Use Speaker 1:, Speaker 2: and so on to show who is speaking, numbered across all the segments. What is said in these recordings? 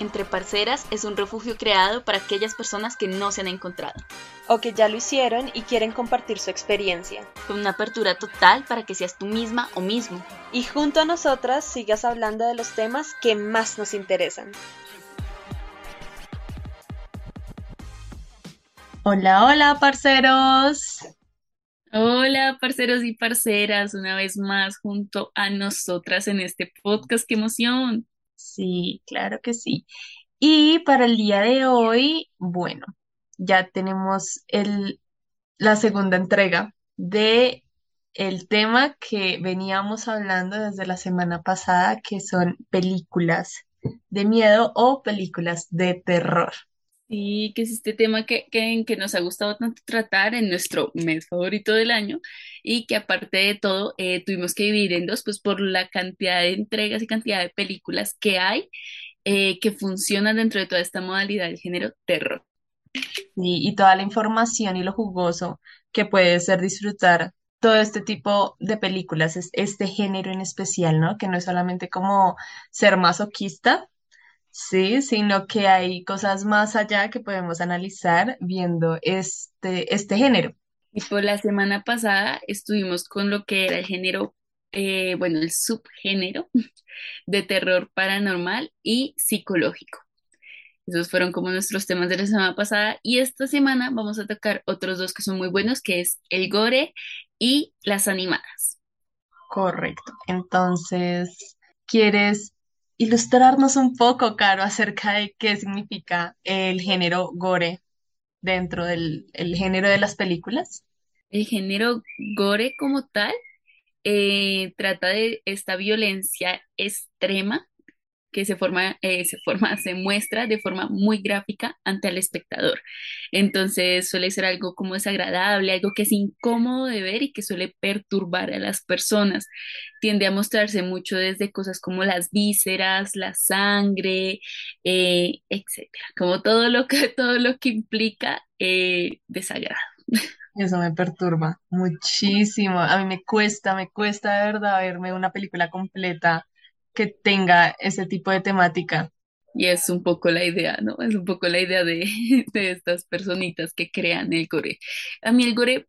Speaker 1: Entre Parceras es un refugio creado para aquellas personas que no se han encontrado.
Speaker 2: O que ya lo hicieron y quieren compartir su experiencia.
Speaker 1: Con una apertura total para que seas tú misma o mismo.
Speaker 2: Y junto a nosotras sigas hablando de los temas que más nos interesan.
Speaker 3: Hola, hola, parceros.
Speaker 1: Hola, parceros y parceras, una vez más junto a nosotras en este podcast. ¡Qué emoción!
Speaker 3: Sí, claro que sí. Y para el día de hoy, bueno, ya tenemos el, la segunda entrega de el tema que veníamos hablando desde la semana pasada, que son películas de miedo o películas de terror.
Speaker 1: Sí, que es este tema que, que, que nos ha gustado tanto tratar en nuestro mes favorito del año y que aparte de todo eh, tuvimos que dividir en dos, pues por la cantidad de entregas y cantidad de películas que hay eh, que funcionan dentro de toda esta modalidad del género terror.
Speaker 3: y toda la información y lo jugoso que puede ser disfrutar todo este tipo de películas, este género en especial, ¿no? Que no es solamente como ser masoquista, Sí, sino que hay cosas más allá que podemos analizar viendo este, este género.
Speaker 1: Y por la semana pasada estuvimos con lo que era el género, eh, bueno, el subgénero de terror paranormal y psicológico. Esos fueron como nuestros temas de la semana pasada y esta semana vamos a tocar otros dos que son muy buenos, que es el gore y las animadas.
Speaker 3: Correcto. Entonces, ¿quieres ilustrarnos un poco, Caro, acerca de qué significa el género gore dentro del el género de las películas?
Speaker 1: El género gore como tal eh, trata de esta violencia extrema que se forma, eh, se forma, se muestra de forma muy gráfica ante el espectador. Entonces suele ser algo como desagradable, algo que es incómodo de ver y que suele perturbar a las personas. Tiende a mostrarse mucho desde cosas como las vísceras, la sangre, eh, etcétera, como todo lo que, todo lo que implica eh, desagrado.
Speaker 3: Eso me perturba muchísimo. A mí me cuesta, me cuesta de verdad verme una película completa que tenga ese tipo de temática.
Speaker 1: Y es un poco la idea, ¿no? Es un poco la idea de, de estas personitas que crean el gore. A mí el gore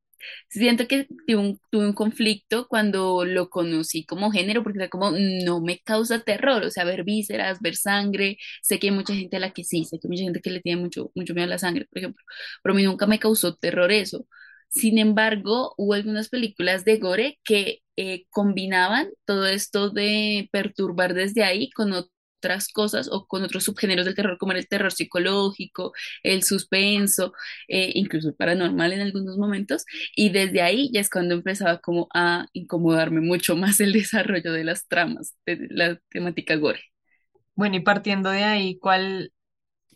Speaker 1: siento que tuve un, tuve un conflicto cuando lo conocí como género, porque era como, no me causa terror, o sea, ver vísceras, ver sangre, sé que hay mucha gente a la que sí, sé que hay mucha gente que le tiene mucho, mucho miedo a la sangre, por ejemplo, pero a mí nunca me causó terror eso. Sin embargo, hubo algunas películas de gore que eh, combinaban todo esto de perturbar desde ahí con otras cosas o con otros subgéneros del terror, como el terror psicológico, el suspenso, eh, incluso el paranormal en algunos momentos, y desde ahí ya es cuando empezaba como a incomodarme mucho más el desarrollo de las tramas, de la temática gore.
Speaker 3: Bueno, y partiendo de ahí, ¿cuál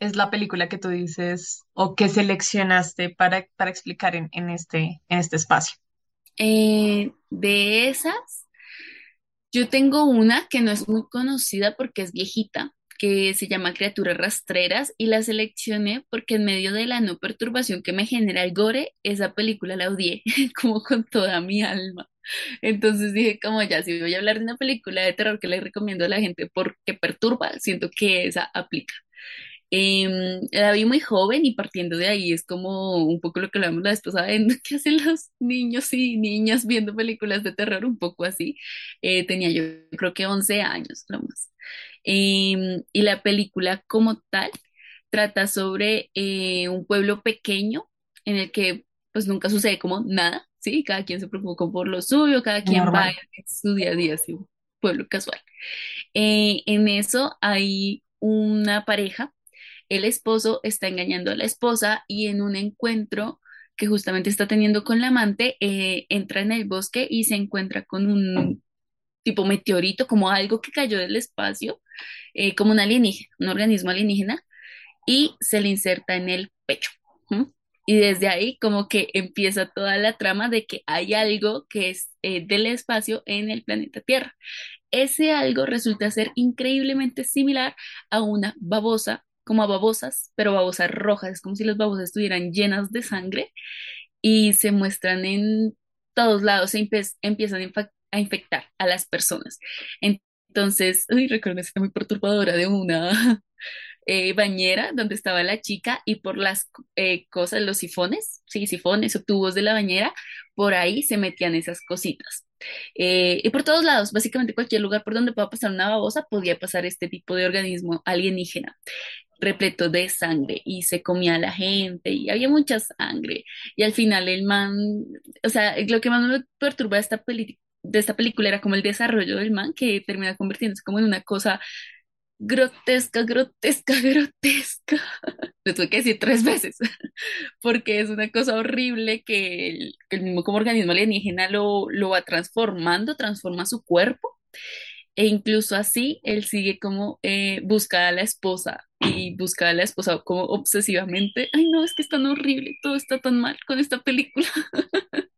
Speaker 3: es la película que tú dices o que seleccionaste para, para explicar en, en, este, en este espacio?
Speaker 1: Eh, de esas, yo tengo una que no es muy conocida porque es viejita, que se llama Criaturas Rastreras y la seleccioné porque en medio de la no perturbación que me genera el gore, esa película la odié como con toda mi alma. Entonces dije, como ya, si voy a hablar de una película de terror que le recomiendo a la gente porque perturba, siento que esa aplica. Eh, la vi muy joven y partiendo de ahí es como un poco lo que hablamos la vez pasada, ¿qué hacen los niños y niñas viendo películas de terror? Un poco así. Eh, tenía yo creo que 11 años, lo más. Em, y la película como tal trata sobre eh, un pueblo pequeño en el que pues nunca sucede como nada, ¿sí? Cada quien se preocupa por lo suyo, cada quien va en su día a día, así, un pueblo casual. Eh, en eso hay una pareja el esposo está engañando a la esposa y en un encuentro que justamente está teniendo con la amante, eh, entra en el bosque y se encuentra con un tipo meteorito, como algo que cayó del espacio, eh, como un alienígena, un organismo alienígena, y se le inserta en el pecho. Y desde ahí como que empieza toda la trama de que hay algo que es eh, del espacio en el planeta Tierra. Ese algo resulta ser increíblemente similar a una babosa como a babosas, pero babosas rojas, es como si las babosas estuvieran llenas de sangre y se muestran en todos lados, empiezan a infectar a las personas. Entonces, uy, recuerdo esta muy perturbadora de una, eh, bañera donde estaba la chica y por las eh, cosas, los sifones, sí, sifones o tubos de la bañera, por ahí se metían esas cositas. Eh, y por todos lados, básicamente cualquier lugar por donde pueda pasar una babosa, podía pasar este tipo de organismo alienígena repleto de sangre y se comía a la gente y había mucha sangre y al final el man, o sea, lo que más me perturba de esta peli- de esta película era como el desarrollo del man que termina convirtiéndose como en una cosa grotesca, grotesca, grotesca. Lo tuve que decir tres veces porque es una cosa horrible que el, que el mismo como organismo alienígena lo, lo va transformando, transforma su cuerpo e incluso así, él sigue como eh, a la esposa y busca a la esposa como obsesivamente. Ay, no, es que es tan horrible, todo está tan mal con esta película.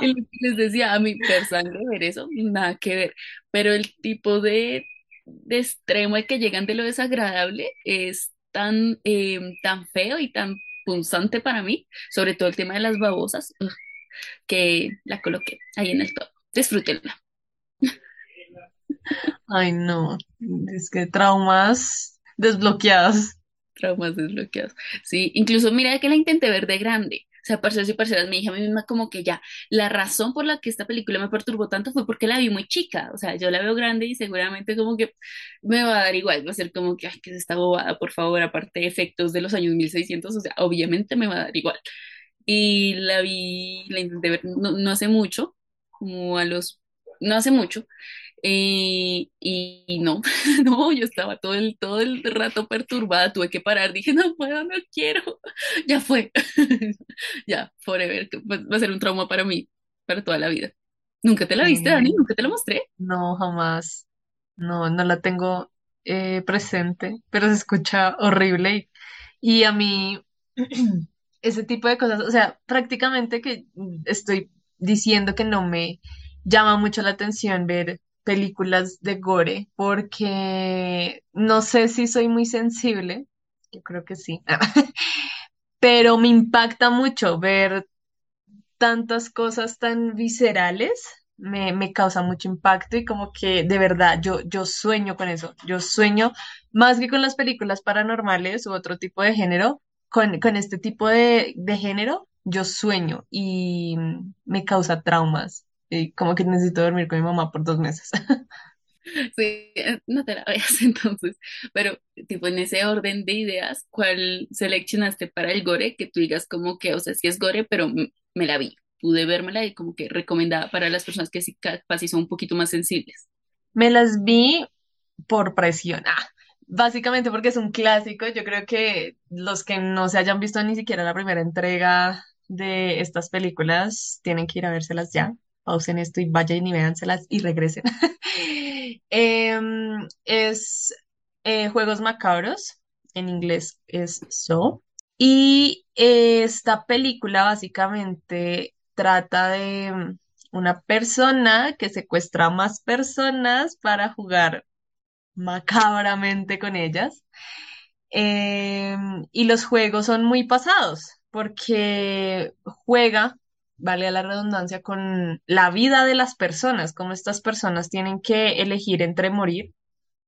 Speaker 1: Que les decía, a mí ver sangre, ver eso, nada que ver. Pero el tipo de, de extremo al que llegan de lo desagradable es tan, eh, tan feo y tan punzante para mí, sobre todo el tema de las babosas, que la coloqué ahí en el top. Disfrútenla.
Speaker 3: Ay, no, es que traumas desbloqueados.
Speaker 1: Traumas desbloqueados. Sí, incluso mira que la intenté ver de grande. O sea, parceros y parceras, me dije a mí misma como que ya, la razón por la que esta película me perturbó tanto fue porque la vi muy chica. O sea, yo la veo grande y seguramente como que me va a dar igual. Va a ser como que, ay, que es esta bobada, por favor, aparte de efectos de los años 1600, o sea, obviamente me va a dar igual. Y la vi, la intenté ver no, no hace mucho, como a los, no hace mucho. Y, y no, no, yo estaba todo el, todo el rato perturbada, tuve que parar, dije, no puedo, no quiero, ya fue, ya, forever, va a ser un trauma para mí, para toda la vida. ¿Nunca te la viste, Dani?
Speaker 3: Sí,
Speaker 1: ¿Nunca te la mostré?
Speaker 3: no, jamás. No, no la tengo eh, presente, pero se escucha horrible. Y, y a mí, ese tipo de cosas, o sea, prácticamente que estoy diciendo que no me llama mucho la atención ver películas de gore, porque no sé si soy muy sensible, yo creo que sí, pero me impacta mucho ver tantas cosas tan viscerales me, me causa mucho impacto y como que de verdad yo, yo sueño con eso, yo sueño más que con las películas paranormales u otro tipo de género, con, con este tipo de, de género, yo sueño y me causa traumas y como que necesito dormir con mi mamá por dos meses.
Speaker 1: Sí, eh, no te la veas entonces, pero tipo en ese orden de ideas, ¿cuál seleccionaste para el gore? Que tú digas como que, o sea, sí es gore, pero me la vi, pude vérmela y como que recomendada para las personas que sí capaz sí son un poquito más sensibles.
Speaker 3: Me las vi por presión. Ah, básicamente porque es un clásico. Yo creo que los que no se hayan visto ni siquiera la primera entrega de estas películas tienen que ir a vérselas ya. Pausen esto y vayan y véanselas y regresen. Em, es eh, Juegos Macabros, en inglés es So. Y eh, esta película básicamente trata de mm, una persona que secuestra a más personas para jugar macabramente con ellas. Em, y los juegos son muy pasados porque juega, vale la redundancia, con la vida de las personas, como estas personas tienen que elegir entre morir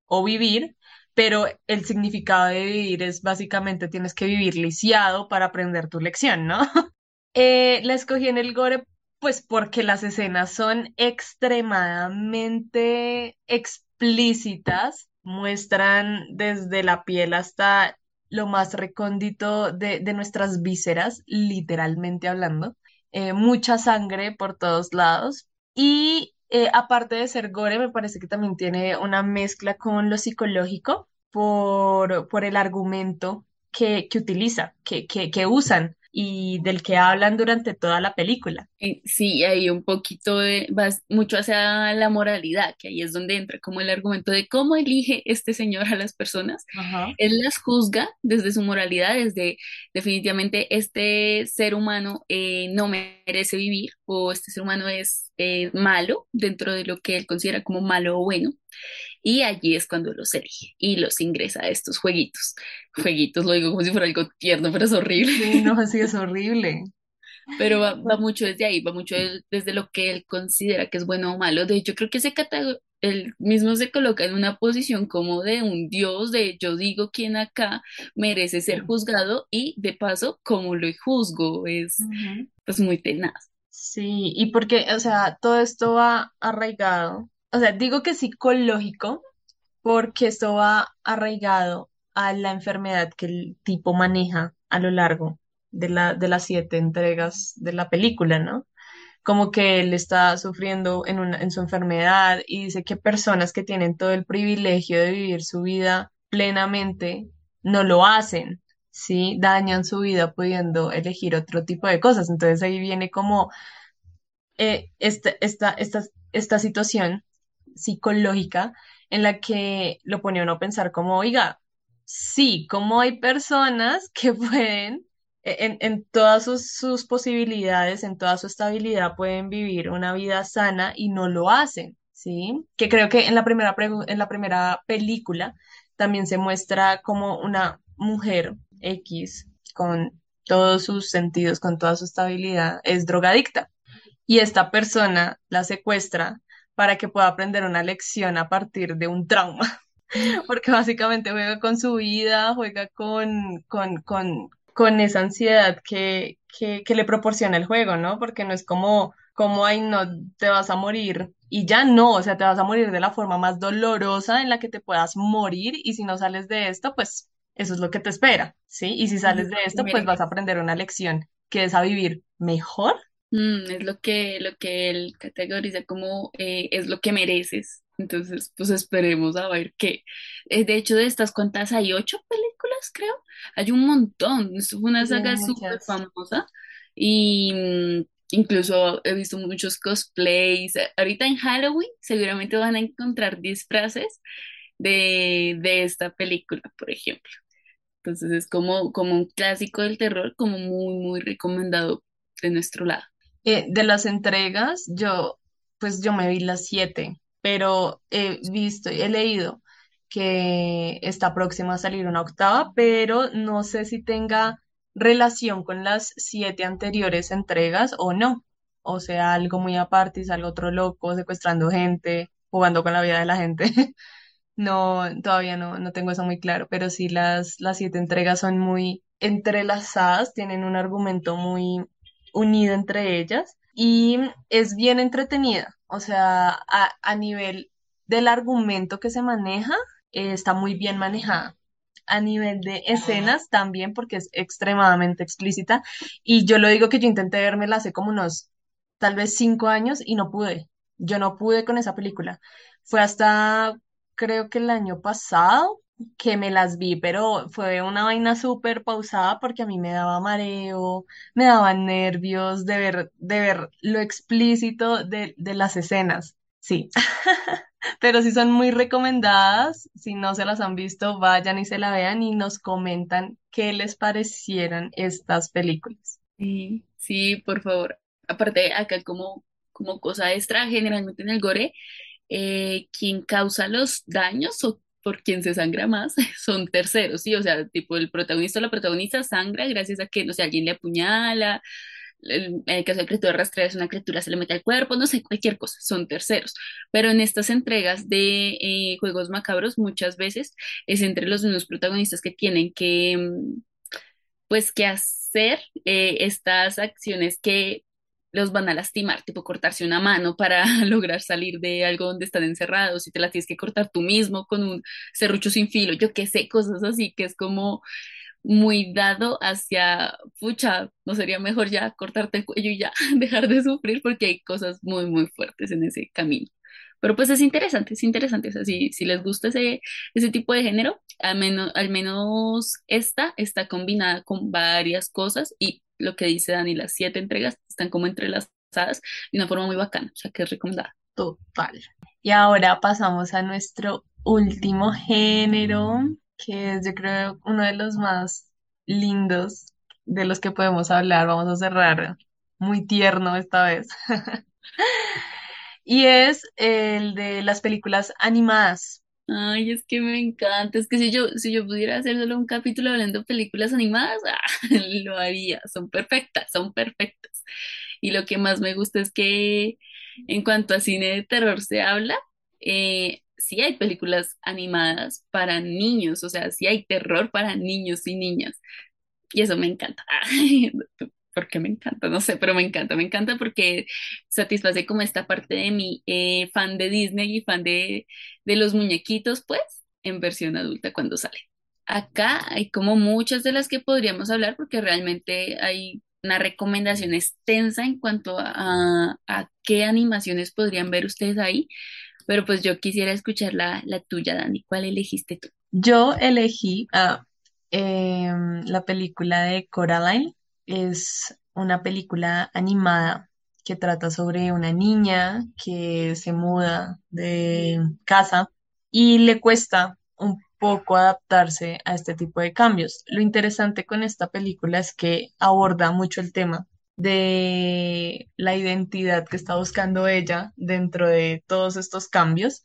Speaker 3: o vivir, pero el significado de vivir es básicamente tienes que vivir lisiado para aprender tu lección, ¿no? Eh, la escogí en el gore, pues porque las escenas son extremadamente explícitas, muestran desde la piel hasta lo más recóndito de, de nuestras vísceras, literalmente hablando, eh, mucha sangre por todos lados. Y eh, aparte de ser gore, me parece que también tiene una mezcla con lo psicológico por, por el argumento que, que utiliza, que, que, que usan y del que hablan durante toda la película.
Speaker 1: Eh, Sí, hay un poquito de, vas mucho hacia la moralidad, que ahí es donde entra como el argumento de cómo elige este señor a las personas.
Speaker 3: Ajá.
Speaker 1: Él las juzga desde su moralidad, desde definitivamente este ser humano eh, no merece vivir o este ser humano es eh, malo dentro de lo que él considera como malo o bueno. Y allí es cuando los elige y los ingresa a estos jueguitos. Jueguitos, lo digo como si fuera algo tierno, pero es horrible.
Speaker 3: Sí, no, sí, es horrible.
Speaker 1: Pero va, va mucho desde ahí, va mucho desde lo que él considera que es bueno o malo. De hecho, creo que se, cata- él mismo se coloca en una posición como de un dios, de yo digo quién acá merece ser juzgado y de paso, como lo juzgo, es pues muy tenaz.
Speaker 3: Sí, y porque, o sea, todo esto va arraigado, o sea, digo que psicológico, porque esto va arraigado a la enfermedad que el tipo maneja a lo largo de la, de las siete entregas de la película, ¿no? Como que él está sufriendo en una, en su enfermedad y dice que personas que tienen todo el privilegio de vivir su vida plenamente no lo hacen, ¿sí? Dañan su vida pudiendo elegir otro tipo de cosas. Entonces ahí viene como eh, esta, esta, esta, esta situación psicológica en la que lo pone uno a pensar como, oiga, sí, como hay personas que pueden, e- en, en todas sus, sus posibilidades, en toda su estabilidad, pueden vivir una vida sana y no lo hacen, ¿sí? Que creo que en la primera, en la primera película también se muestra como una mujer X con todos sus sentidos, con toda su estabilidad, es drogadicta y esta persona la secuestra para que pueda aprender una lección a partir de un trauma, porque básicamente juega con su vida, juega con, con, con, con esa ansiedad que, que, le proporciona el juego, ¿no? Porque no es como, como, ay, no, te vas a morir. Y ya no, o sea, te vas a morir de la forma más dolorosa en la que te puedas morir y si no sales de esto, pues eso es lo que te espera, ¿sí? Y si
Speaker 1: Es
Speaker 3: sales de esto, pues vas a aprender una lección que es a vivir mejor
Speaker 1: Mm, es lo que, lo que él categoriza como eh, es lo que mereces. Entonces, pues esperemos a ver qué. Eh, de hecho, de estas cuantas hay ocho películas, creo. Hay un montón. Esto fue una saga súper famosa y mm, incluso he visto muchos cosplays. Ahorita en Halloween seguramente van a encontrar disfraces de, de esta película, por ejemplo. Entonces es como, como un clásico del terror, como muy, muy recomendado de nuestro lado.
Speaker 3: Eh, de las entregas, yo, pues yo me vi las siete, pero he visto he leído que está próxima a salir una octava, pero no sé si tenga relación con las siete anteriores entregas o no. O sea, algo muy aparte y salga otro loco secuestrando gente, jugando con la vida de la gente. No, todavía no, no tengo eso muy claro, pero sí las, las siete entregas son muy entrelazadas, tienen un argumento muy unido entre ellas y es bien entretenida. O sea, a, a nivel del argumento que se maneja, eh, está muy bien manejada. A nivel de escenas también, porque es extremadamente explícita. Y yo lo digo que yo intenté vermela hace como unos tal vez cinco años y no pude. Yo no pude con esa película. Fue hasta creo que el año pasado que me las vi, pero fue una vaina súper pausada porque a mí me daba mareo, me daban nervios de ver, de ver lo explícito de, de las escenas. Sí, pero sí son muy recomendadas. Si no se las han visto, vayan y se la vean y nos comentan qué les parecieran estas películas.
Speaker 1: Sí, sí, por favor. Aparte, acá como, como cosa extra, generalmente en el gore, eh, quien causa los daños o por quien se sangra más son terceros, ¿sí? O sea, tipo el protagonista o la protagonista sangra gracias a que, no sé, alguien le apuñala, en el caso de criatura rastreada es una criatura, se le mete al cuerpo, no sé, cualquier cosa, son terceros. Pero en estas entregas de eh, juegos macabros, muchas veces es entre los protagonistas que tienen que... mm, pues que hacer eh, estas acciones que los van a lastimar, tipo cortarse una mano para lograr salir de algo donde están encerrados, y te la tienes que cortar tú mismo con un serrucho sin filo, yo qué sé, cosas así, que es como muy dado hacia, pucha, no sería mejor ya cortarte el cuello y ya dejar de sufrir porque hay cosas muy, muy fuertes en ese camino. Pero pues es interesante, es interesante. O sea, si, si les gusta ese, ese tipo de género, al menos, al menos esta está combinada con varias cosas y lo que dice Dani, las siete entregas están como entrelazadas de una forma muy bacana, o sea que es recomendada.
Speaker 3: Total. Y ahora pasamos a nuestro último género, que es yo creo uno de los más lindos de los que podemos hablar. Vamos a cerrar muy tierno esta vez. Y es el de las películas animadas.
Speaker 1: Ay, es que me encanta. Es que si yo, si yo pudiera hacer solo un capítulo hablando de películas animadas, ah, lo haría. Son perfectas, son perfectas. Y lo que más me gusta es que en cuanto a cine de terror se habla, eh, sí hay películas animadas para niños, o sea, sí hay terror para niños y niñas. Y eso me encanta. porque me encanta, no sé, pero me encanta, me encanta porque satisface como esta parte de mi eh, fan de Disney y fan de, de los muñequitos, pues, en versión adulta cuando sale. Acá hay como muchas de las que podríamos hablar porque realmente hay una recomendación extensa en cuanto a, a qué animaciones podrían ver ustedes ahí, pero pues yo quisiera escuchar la, la tuya, Dani. ¿Cuál elegiste tú?
Speaker 3: Yo elegí ah, em, la película de Coraline. Es una película animada que trata sobre una niña que se muda de casa y le cuesta un poco adaptarse a este tipo de cambios. Lo interesante con esta película es que aborda mucho el tema de la identidad que está buscando ella dentro de todos estos cambios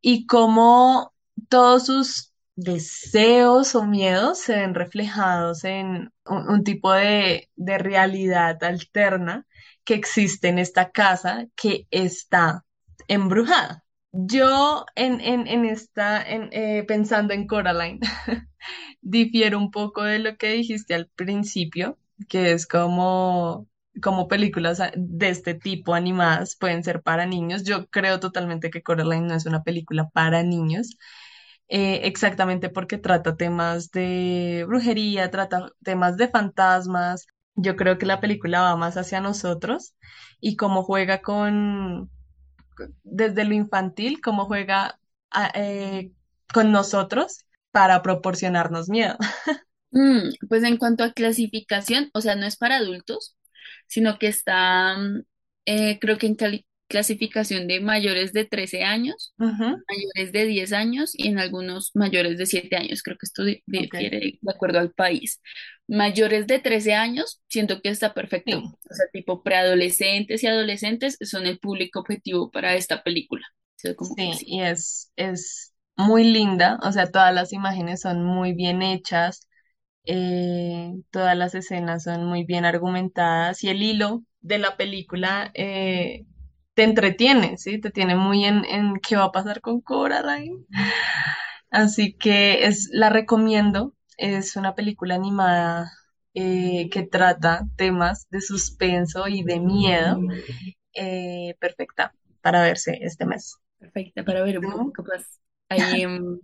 Speaker 3: y cómo todos sus deseos o miedos se ven reflejados en un, tipo de, de realidad alterna que existe en esta casa que está embrujada. Yo en, en, en esta, eh, pensando en Coraline, difiero un poco de lo que dijiste al principio, que es como, como películas de este tipo animadas pueden ser para niños. Yo creo totalmente que Coraline no es una película para niños, eh, exactamente porque trata temas de brujería, trata temas de fantasmas. Yo creo que la película va más hacia nosotros y cómo juega con desde lo infantil, cómo juega a- eh, con nosotros para proporcionarnos miedo.
Speaker 1: Mm, pues en cuanto a clasificación, o sea, no es para adultos, sino que está, mm, eh, creo que en clasificación de mayores de 13 años, mayores de 10 años y en algunos mayores de 7 años. Creo que esto difiere de acuerdo al país. Mayores de 13 años, siento que está perfecto.
Speaker 3: Sí,
Speaker 1: O sea, tipo preadolescentes y adolescentes son el público objetivo para esta película. Como
Speaker 3: sí. y es, es muy linda, o sea, todas las imágenes son muy bien hechas, eh, todas las escenas son muy bien argumentadas y el hilo de la película eh, te entretiene, ¿sí? Te tiene muy en, en qué va a pasar con Coraline. Así que es, la recomiendo. Es una película animada eh, que trata temas de suspenso y de miedo. eh, perfecta para verse este mes.
Speaker 1: Perfecta para ver un poco capaz. Ahí, em,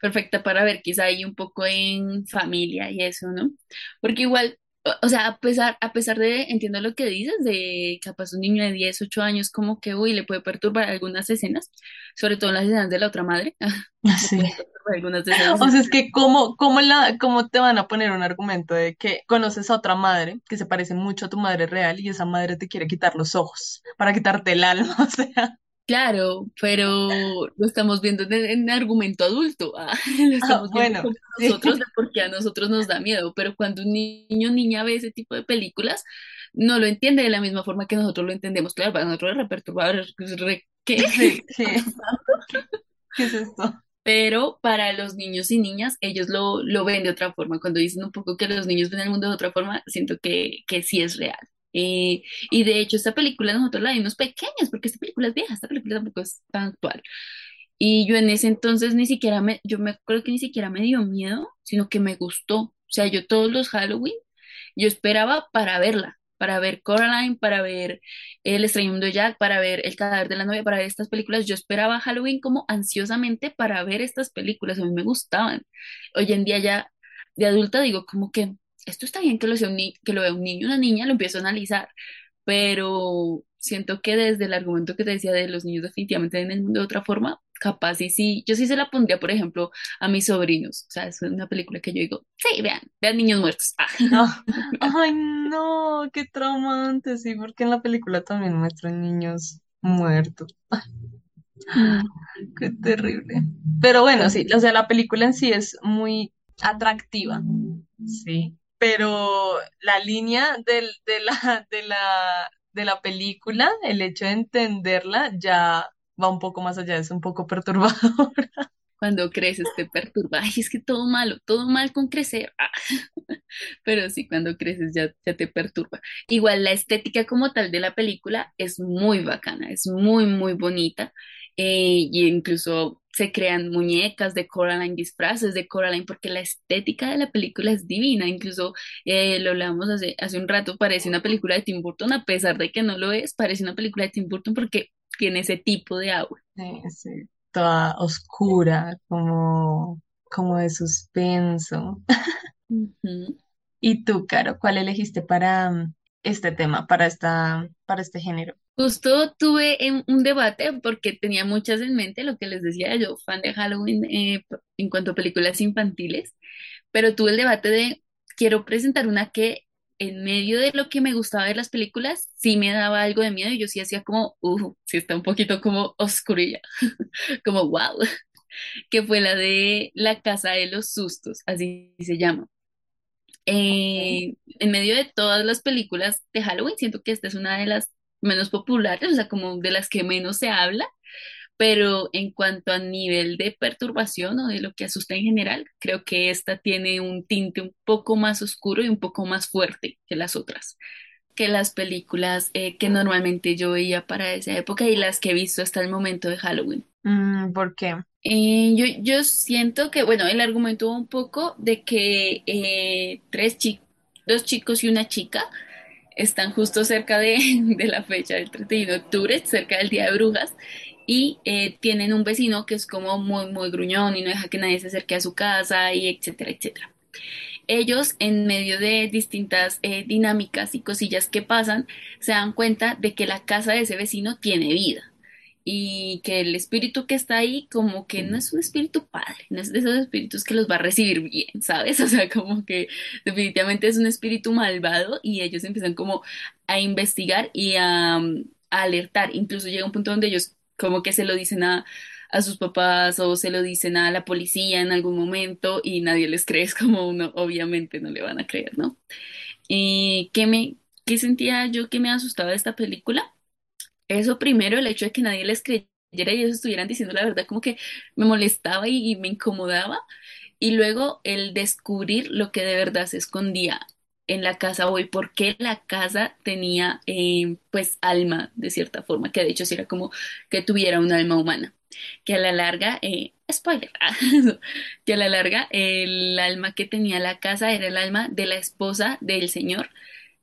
Speaker 1: perfecta para ver quizá ahí un poco en familia y eso, ¿no? Porque igual, o sea, a pesar, a pesar de, entiendo lo que dices, de capaz un niño de 10 8 años como que, uy, le puede perturbar algunas escenas, sobre todo las escenas de la otra madre, le
Speaker 3: Sí.
Speaker 1: algunas esas
Speaker 3: O
Speaker 1: escenas.
Speaker 3: sea, es que ¿cómo, cómo, la, cómo te van a poner un argumento de que conoces a otra madre que se parece mucho a tu madre real y esa madre te quiere quitar los ojos para quitarte el alma? O sea,
Speaker 1: Claro, pero lo estamos viendo en, en argumento adulto, ah, Lo
Speaker 3: ah,
Speaker 1: estamos viendo
Speaker 3: bueno, sí,
Speaker 1: nosotros de por qué a nosotros nos da miedo, pero cuando un niño o niña ve ese tipo de películas, no lo entiende de la misma forma que nosotros lo entendemos. Claro, para nosotros es re perturbador, re- ¿qué?
Speaker 3: sí, ¿qué, qué es esto?
Speaker 1: Pero para los niños y niñas, ellos lo, lo ven de otra forma. Cuando dicen un poco que los niños ven el mundo de otra forma, siento que, que sí es real. Eh, y de hecho, esta película nosotros la vimos pequeñas, porque esta película es vieja, esta película tampoco es tan actual. Y yo en ese entonces ni siquiera me, yo me acuerdo que ni siquiera me dio miedo, sino que me gustó. O sea, yo todos los Halloween, yo esperaba para verla, para ver Coraline, para ver El extraño mundo de Jack, para ver El cadáver de la novia, para ver estas películas. Yo esperaba Halloween como ansiosamente para ver estas películas, a mí me gustaban. Hoy en día ya de adulta digo como que esto está bien que lo, sea un ni- que lo vea un niño, una niña, lo empiezo a analizar pero siento que desde el argumento que te decía de los niños definitivamente ven el mundo de otra forma, capaz y sí, yo sí se la pondría, por ejemplo, a mis sobrinos, o sea, es una película que yo digo, sí, vean, vean niños muertos. Ah.
Speaker 3: No. Ay, no, qué traumante, sí, porque en la película también muestran niños muertos.
Speaker 1: Mm,
Speaker 3: Qué terrible. Pero bueno, sí, o sea, la película en sí es muy atractiva, sí, pero la línea de la, de la, de la película, el hecho de entenderla ya va un poco más allá, es un poco perturbador.
Speaker 1: Cuando creces te perturba, ay, es que todo malo, todo mal con crecer, Ah. pero sí, cuando creces ya, ya te perturba. Igual la estética como tal de la película es muy bacana, es muy, muy bonita. eh, y incluso se crean muñecas de Coraline, disfraces de Coraline, porque la estética de la película es divina, incluso eh, lo hablamos hace, hace un rato, parece una película de Tim Burton, a pesar de que no lo es, parece una película de Tim Burton porque tiene ese tipo de agua.
Speaker 3: Sí, sí, toda oscura, como, como de suspenso. ¿Y tú, Caro, cuál elegiste para mm, este tema, para esta, para este género?
Speaker 1: Justo tuve un debate porque tenía muchas en mente, lo que les decía yo, fan de Halloween eh, en cuanto a películas infantiles, pero tuve el debate de quiero presentar una que en medio de lo que me gustaba de las películas, sí me daba algo de miedo y yo sí hacía como, uh, sí está un poquito como oscurilla, como wow, que fue la de La Casa de los Sustos, así se llama. Eh, en medio de todas las películas de Halloween, siento que esta es una de las menos populares, o sea, como de las que menos se habla, pero en cuanto a nivel de perturbación o de lo que asusta en general, creo que esta tiene un tinte un poco más oscuro y un poco más fuerte que las otras, que las películas eh, que normalmente yo veía para esa época y las que he visto hasta el momento de Halloween.
Speaker 3: Mm, ¿por qué?
Speaker 1: Eh, yo, yo siento que, bueno, el argumento un poco de que eh, tres chicos, dos chicos y una chica están justo cerca de, de la fecha del 31 de octubre, cerca del Día de Brujas, y eh, tienen un vecino que es como muy, muy gruñón y no deja que nadie se acerque a su casa y etcétera, etcétera. Ellos, en medio de distintas eh, dinámicas y cosillas que pasan, se dan cuenta de que la casa de ese vecino tiene vida y que el espíritu que está ahí como que no es un espíritu padre, no es de esos espíritus que los va a recibir bien, ¿sabes? O sea, como que definitivamente es un espíritu malvado y ellos empiezan como a investigar y a, mm, a alertar. Incluso llega un punto donde ellos como que se lo dicen a, a sus papás o se lo dicen a la policía en algún momento y nadie les cree, es como uno, obviamente no le van a creer, ¿no? ¿qué me, qué sentía yo que me asustaba de esta película? Eso primero, el hecho de que nadie les creyera y ellos estuvieran diciendo la verdad, como que me molestaba y, me incomodaba. Y luego el descubrir lo que de verdad se escondía en la casa hoy, por qué la casa tenía eh, pues alma de cierta forma, que de hecho era como que tuviera un alma humana, que a la larga, eh, spoiler, que a la larga el alma que tenía la casa era el alma de la esposa del señor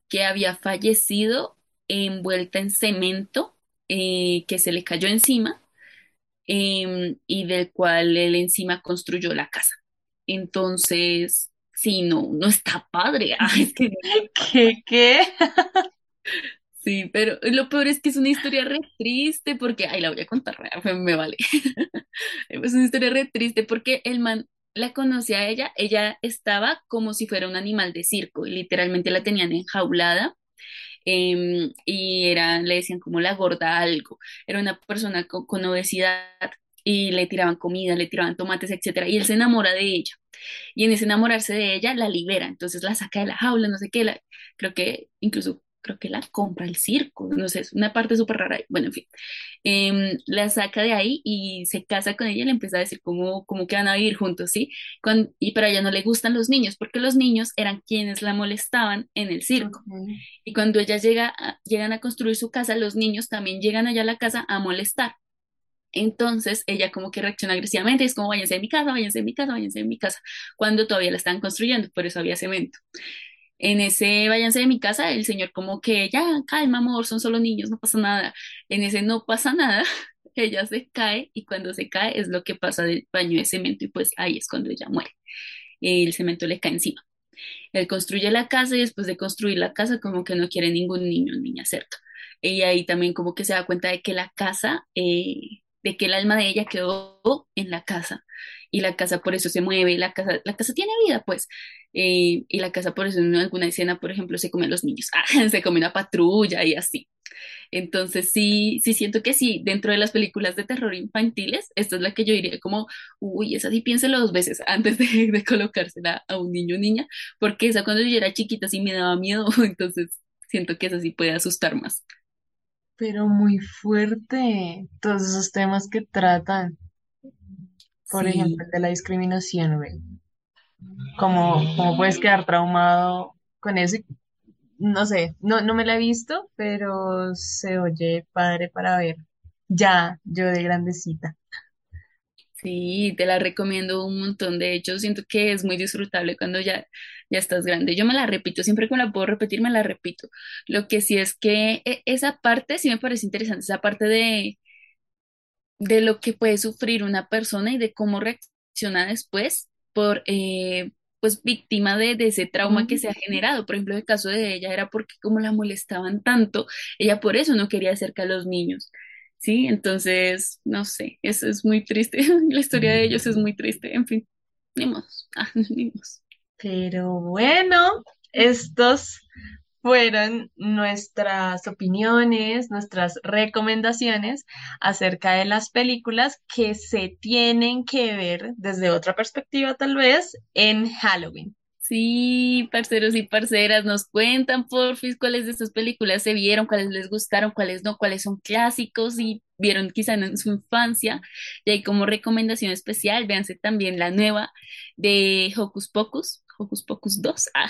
Speaker 1: que había fallecido envuelta en cemento eh, que se le cayó encima em, y del cual él encima construyó la casa. Entonces, sí, no, no está padre. Ah, es que
Speaker 3: ¿Qué, qué?
Speaker 1: sí, pero lo peor es que es una historia re triste porque, ay, la voy a contar, me vale. Es una historia re triste porque el man la conocía a ella, ella estaba como si fuera un animal de circo y literalmente la tenían enjaulada em, y era, le decían como la gorda algo. Era una persona co- con, obesidad y le tiraban comida, le tiraban tomates, etcétera, y él se enamora de ella. Y en ese enamorarse de ella la libera, entonces la saca de la jaula, no sé qué, la, creo que incluso creo que la compra el circo, no sé, es una parte súper rara. Bueno, en fin, Em, la saca de ahí y se casa con ella, y le empieza a decir cómo, cómo que van a vivir juntos, ¿sí? Cuan- y para ella no le gustan los niños, porque los niños eran quienes la molestaban en el circo.
Speaker 3: Ok.
Speaker 1: Y cuando ella llega a- llegan a construir su casa, los niños también llegan allá a la casa a molestar. Entonces ella como que reacciona agresivamente, es como váyanse de mi casa, váyanse de mi casa, váyanse de mi casa, cuando todavía la estaban construyendo, por eso había cemento. En ese váyanse de mi casa, el señor como que ya, calma amor, son solo niños, no pasa nada. En ese no pasa nada, ella se cae y cuando se cae es lo que pasa del baño de cemento y pues ahí es cuando ella muere. El cemento le cae encima. Él construye la casa y después de construir la casa como que no quiere ningún niño niña cerca. Y ahí también como que se da cuenta de que la casa, eh, de que el alma de ella quedó en la casa y la casa por eso se mueve, la casa, la casa tiene vida pues, eh, y la casa por eso en alguna escena, por ejemplo, se come a los niños, ah, se come una patrulla y así. Entonces sí, sí siento que sí, dentro de las películas de terror infantiles, esta es la que yo diría como, uy, esa sí piénselo dos veces antes de, de colocársela a un niño o niña, porque esa cuando yo era chiquita sí me daba miedo, entonces siento que esa sí puede asustar más.
Speaker 3: Pero muy fuerte todos esos temas que tratan, por ejemplo, el de la discriminación, güey. ¿Cómo, cómo puedes quedar traumado con eso? Y, No sé, no, no me la he visto, pero se oye padre para ver. ya yo de grandecita.
Speaker 1: Sí, te la recomiendo un montón. De hecho, siento que es muy disfrutable cuando ya, ya estás grande. Yo me la repito, siempre que me la puedo repetir, me la repito. Lo que sí es que e- esa parte sí me parece interesante, esa parte de, de lo que puede sufrir una persona y de cómo reacciona después por, eh, pues, víctima de, de ese trauma que se ha generado. Por ejemplo, el caso de ella era porque como la molestaban tanto, ella por eso no quería cerca a los niños. Sí, entonces, no sé, eso es muy triste. La historia de ellos es muy triste. En fin, ni modo. Ah, ni.
Speaker 3: Pero bueno, estos fueron nuestras opiniones, nuestras recomendaciones acerca de las películas que se tienen que ver desde otra perspectiva, tal vez, en Halloween.
Speaker 1: Sí, parceros y parceras, nos cuentan porfis cuáles de estas películas se vieron, cuáles les gustaron, cuáles no, cuáles son clásicos y vieron quizá en su infancia. Y ahí como recomendación especial, véanse también la nueva de Hocus Pocus, Hocus Pocus 2. Ah,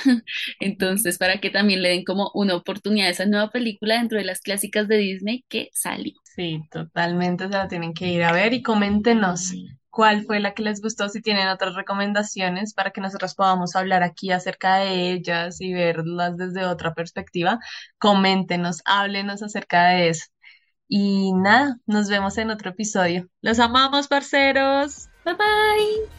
Speaker 1: entonces, para que también le den como una oportunidad a esa nueva película dentro de las clásicas de Disney que salió.
Speaker 3: Sí, totalmente se la tienen que ir a ver y coméntenos cuál fue la que les gustó, si tienen otras recomendaciones para que nosotros podamos hablar aquí acerca de ellas y verlas desde otra perspectiva. Coméntenos, háblenos acerca de eso. Y nada, nos vemos en otro episodio. Los amamos, parceros.
Speaker 1: Bye bye.